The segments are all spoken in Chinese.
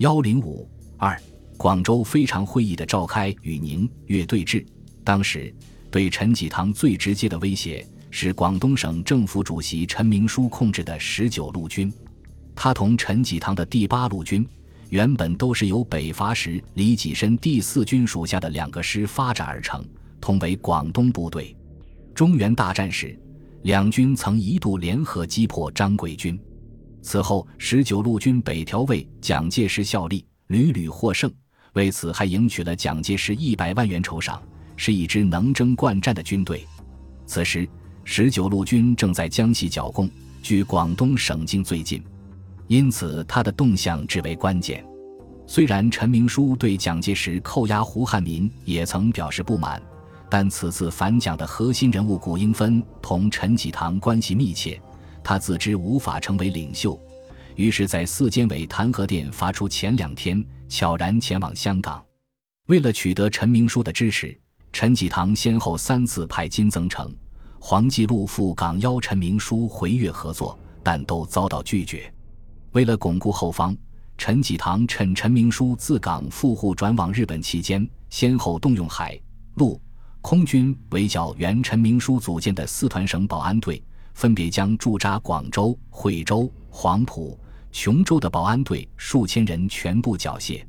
幺零五二，广州非常会议的召开与宁粤对峙。当时对陈济棠最直接的威胁是广东省政府主席陈明书控制的十九路军。他同陈济棠的第八路军原本都是由北伐时李济深第四军属下的两个师发展而成，同为广东部队。中原大战时，两军曾一度联合击破张贵军。此后，十九路军北条为蒋介石效力，屡屡获胜，为此还迎娶了蒋介石一百万元酬赏，是一支能征惯战的军队。此时，十九路军正在江西剿共，距广东省境最近，因此他的动向至为关键。虽然陈明书对蒋介石扣押胡汉民也曾表示不满，但此次反蒋的核心人物谷应芬同陈济棠关系密切。他自知无法成为领袖，于是，在四监委弹劾电发出前两天，悄然前往香港。为了取得陈明书的支持，陈济棠先后三次派金增成、黄继禄赴港邀陈明书回粤合作，但都遭到拒绝。为了巩固后方，陈济棠趁陈明书自港赴沪转往日本期间，先后动用海陆空军围剿原陈明书组建的四团省保安队。分别将驻扎广州、惠州、黄埔、琼州的保安队数千人全部缴械。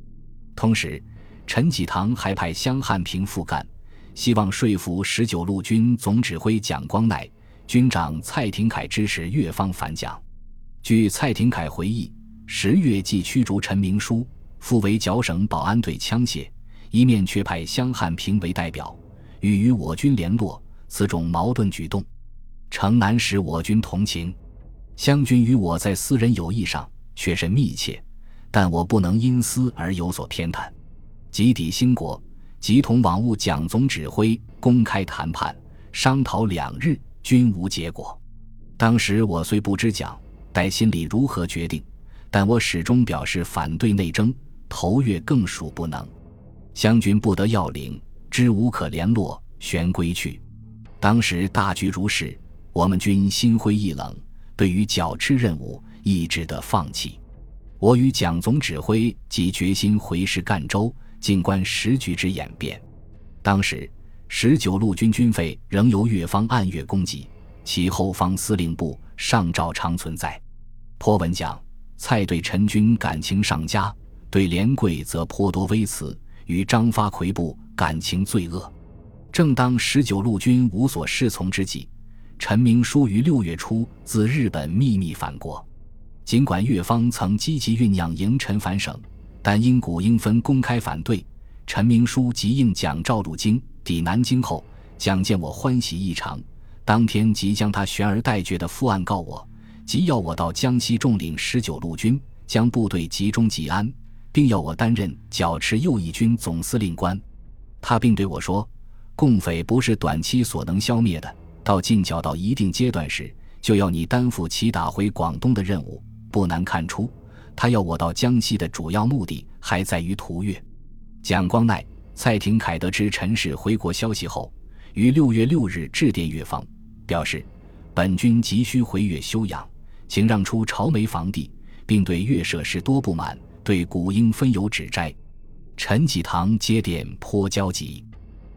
同时，陈济棠还派湘汉平复干，希望说服十九路军总指挥蒋光鼐、军长蔡廷锴支持粤方反蒋。据蔡廷锴回忆，十月即驱逐陈明书，复为剿省保安队枪械，一面却派湘汉平为代表，欲与我军联络。此种矛盾举动。城南使我军同情，湘军与我在私人友谊上却甚密切，但我不能因私而有所偏袒。即抵兴国，即同往务蒋总指挥公开谈判，商讨两日，均无结果。当时我虽不知蒋待心里如何决定，但我始终表示反对内争，投越更属不能。湘军不得要领，知无可联络，旋归去。当时大局如是。我们军心灰意冷，对于剿赤任务亦只得放弃。我与蒋总指挥即决心回师赣州，静观时局之演变。当时十九路军军费仍由越方按月供给，其后方司令部尚照常存在。颇闻讲，蔡对陈军感情尚佳，对连贵则颇多微词，与张发奎部感情最恶。正当十九路军无所适从之际。陈明书于六月初自日本秘密返国，尽管越方曾积极酝酿迎陈返省，但因谷应芬公开反对，陈明书即应蒋召入京。抵南京后，蒋见我欢喜异常，当天即将他悬而待决的复案告我，即要我到江西重领十九路军，将部队集中吉安，并要我担任剿持右翼军总司令官。他并对我说：“共匪不是短期所能消灭的。”到进剿到一定阶段时，就要你担负起打回广东的任务。不难看出，他要我到江西的主要目的还在于图越。蒋光鼐、蔡廷锴得知陈氏回国消息后，于六月六日致电越方，表示本军急需回越休养，请让出朝梅房地，并对越设施多不满，对古英分有指摘。陈济棠接电颇焦急。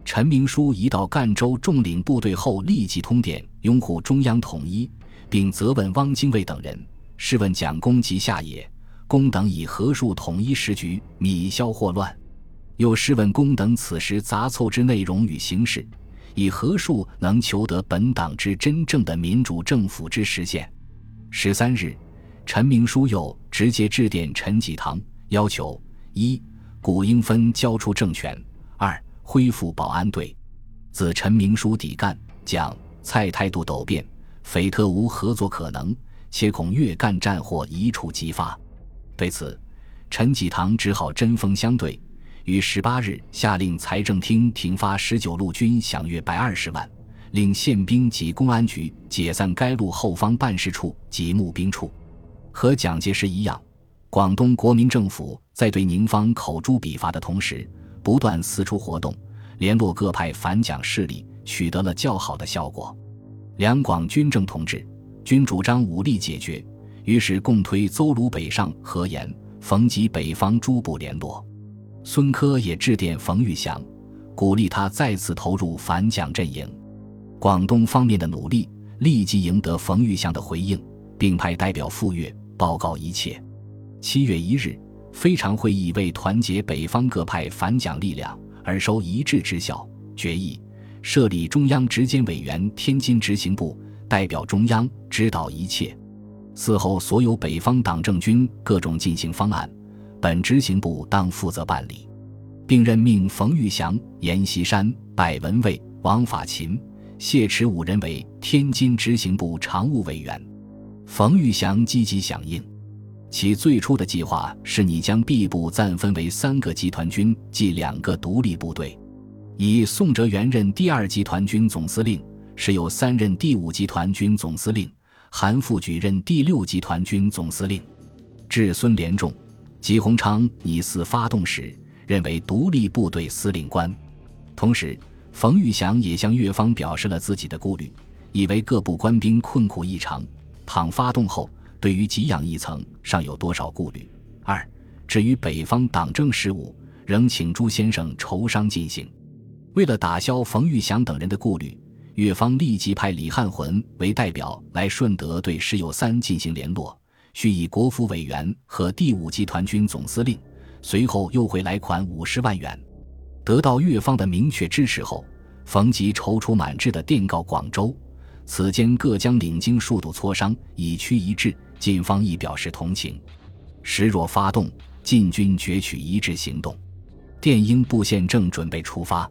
陈明书一到赣州重领部队后，立即通电拥护中央统一，并责问汪精卫等人：“试问蒋公及下野，公等以何数统一时局，米消祸乱？又试问公等此时杂凑之内容与形式，以何数能求得本党之真正的民主政府之实现？”十三日，陈明书又直接致电陈济棠，要求：一、古应芬交出政权；恢复保安队，自陈明书抵赣，蒋蔡态度陡变，匪特无合作可能，且恐粤赣战祸一触即发。对此，陈济棠只好针锋相对，于十八日下令财政厅停发十九路军饷约百二十万，令宪兵及公安局解散该路后方办事处及募兵处。和蒋介石一样，广东国民政府在对宁方口诛笔伐的同时。不断四处活动，联络各派反蒋势力，取得了较好的效果。两广军政同志均主张武力解决，于是共推邹鲁北上和言，冯及北方诸部联络。孙科也致电冯玉祥，鼓励他再次投入反蒋阵营。广东方面的努力立即赢得冯玉祥的回应，并派代表赴粤报告一切。七月一日，非常会议为团结北方各派反蒋力量而收一致之效，决议设立中央执监委员天津执行部，代表中央指导一切。此后所有北方党政军各种进行方案。本执行部当负责办理，并任命冯玉祥、阎锡山、柏文蔚、王法勤、谢池五人为天津执行部常务委员。冯玉祥积极响应，其最初的计划是你将 B 部暂分为三个集团军即两个独立部队，以宋哲元任第二集团军总司令，是由三任第五集团军总司令，韩复榘任第六集团军总司令，至孙连仲。吉鸿昌拟似发动时，认为独立部队司令官。同时，冯玉祥也向越方表示了自己的顾虑，以为各部官兵困苦异常，倘发动后，对于给养一层尚有多少顾虑。二，至于北方党政事务，仍请朱先生筹商进行。为了打消冯玉祥等人的顾虑，越方立即派李汉魂为代表来顺德对石友三进行联络。需以国府委员和第五集团军总司令，随后又会来款五十万元。得到越方的明确支持后，冯吉踌躇满志地电告广州，此间各将领经数度磋商，以趋一致。晋方亦表示同情。时若发动，晋军决取一致行动。电英布县正准备出发。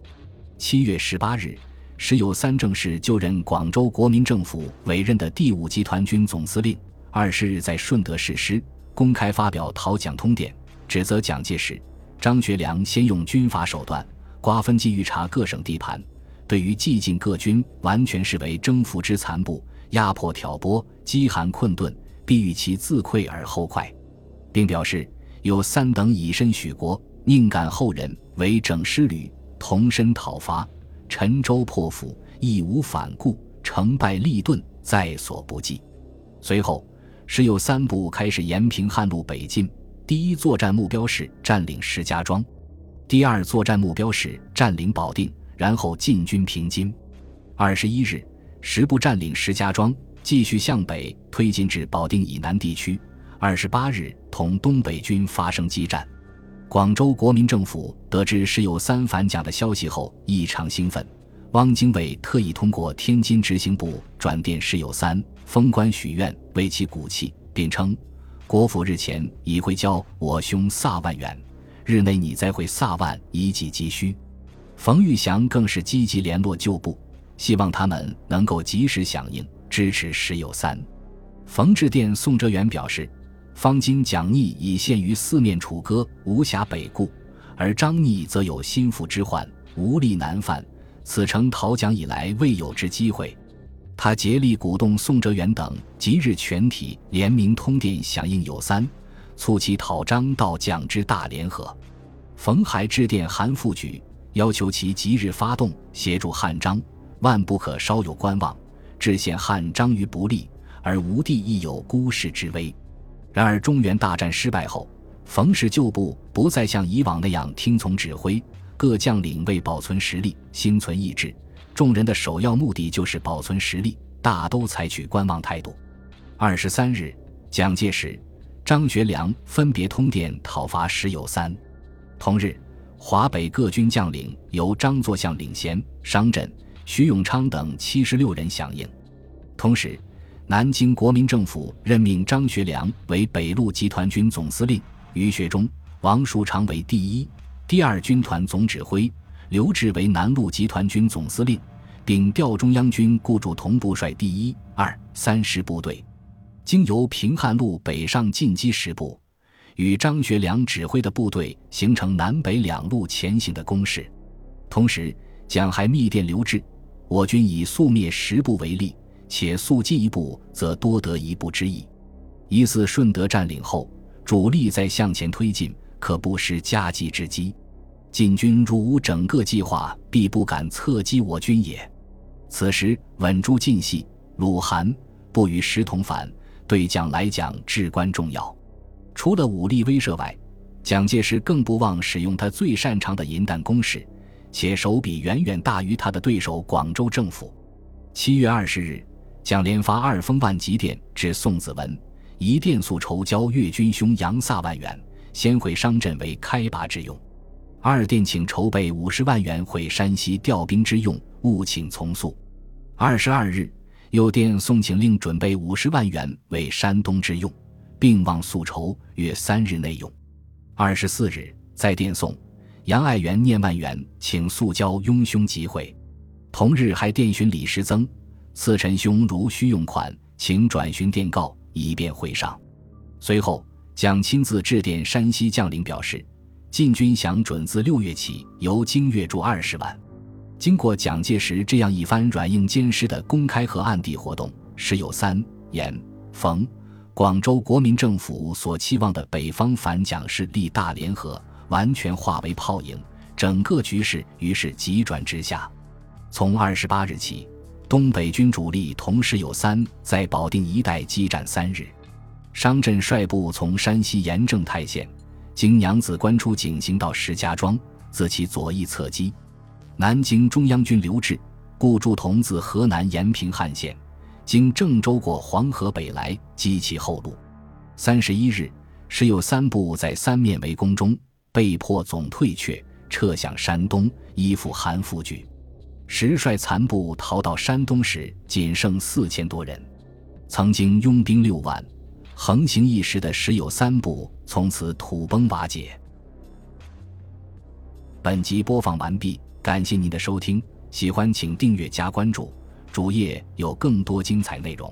七月十八日，时有三正式就任广州国民政府委任的第五集团军总司令。二十日在顺德市师公开发表讨蒋通电，指责蒋介石、张学良先用军阀手段瓜分冀豫察各省地盘，对于寂静各军完全视为征服之残部，压迫挑拨，饥寒困顿，必欲其自溃而后快，并表示有三等以身许国，宁感后人为整师旅，同身讨伐，陈州破釜，义无反顾，成败利钝，在所不计。随后。时有三部开始沿平汉路北进，第一作战目标是占领石家庄，第二作战目标是占领保定，然后进军平津。二十一日，十部占领石家庄，继续向北推进至保定以南地区。二十八日，同东北军发生激战。广州国民政府得知时有三反蒋的消息后，异常兴奋。汪精卫特意通过天津执行部转电石友三。封官许愿，为其鼓气，并称国府日前已会交我兄萨万元，日内你再会萨万以济急需。冯玉祥更是积极联络旧部，希望他们能够及时响应支持石友三。冯致电宋哲元表示，方今蒋逆已陷于四面楚歌，无暇北顾，而张逆则有心腹之患，无力难犯，此诚讨蒋以来未有之机会。他竭力鼓动宋哲元等即日全体联名通电响应有三，促其讨张道蒋之大联合。冯还致电韩复榘，要求其即日发动协助汉张，万不可稍有观望，致陷汉张于不利，而吴地亦有孤世之危。然而中原大战失败后，冯氏旧部不再像以往那样听从指挥，各将领为保存实力，心存意志。众人的首要目的就是保存实力，大都采取观望态度。二十三日，蒋介石、张学良分别通电讨伐石友三。同日，华北各军将领由张作相领衔，商震、徐永昌等七十六人响应。同时，南京国民政府任命张学良为北路集团军总司令，于学忠、王树常为第一、第二军团总指挥。刘峙为南路集团军总司令，并调中央军顾祝同部率第一、二、三师部队，经由平汉路北上进击十部，与张学良指挥的部队形成南北两路前行的攻势。同时，蒋还密电刘峙：“我军以速灭十部为例，且速进一步，则多得一步之意。一次顺德占领后，主力再向前推进，可不失佳计之机。”晋军如无整个计划，必不敢侧击我军也。此时稳住晋系，鲁韩不与石同反，对蒋来讲至关重要。除了武力威慑外，蒋介石更不忘使用他最擅长的银弹攻势，且手笔远远大于他的对手广州政府。七月二十日，蒋连发二封万急电至宋子文，一电速筹交粤军兄杨萨万元，先会商镇为开拔之用；二电请筹备五十万元回山西调兵之用，务请从速。二十二日，又电宋请令准备五十万元为山东之用，并望速筹，约三日内用。二十四日，再电送杨爱元念万元，请速交拥兄集会。同日还电询李时增，赐臣兄如需用款，请转询电告，以便会上。随后，蒋亲自致电山西将领，表示晋军饷准自六月起由京月铸二十万。经过蒋介石这样一番软硬兼施的公开和暗地活动，时有三严冯。广州国民政府所期望的北方反蒋势力大联合，完全化为泡影，整个局势于是急转直下。从二十八日起，东北军主力同时有三在保定一带激战三日。商震率部从山西盐政太县经娘子关出井行到石家庄，自其左翼侧击。南京中央军刘峙、顾祝同自河南延平汉县。经郑州过黄河北来，击其后路。三十一日，时有三部在三面围攻中被迫总退却，撤向山东，依附韩复榘。时率残部逃到山东时，仅剩四千多人。曾经拥兵六万，横行一时的时有三部，从此土崩瓦解。本集播放完毕，感谢您的收听，喜欢请订阅加关注。主页有更多精彩内容。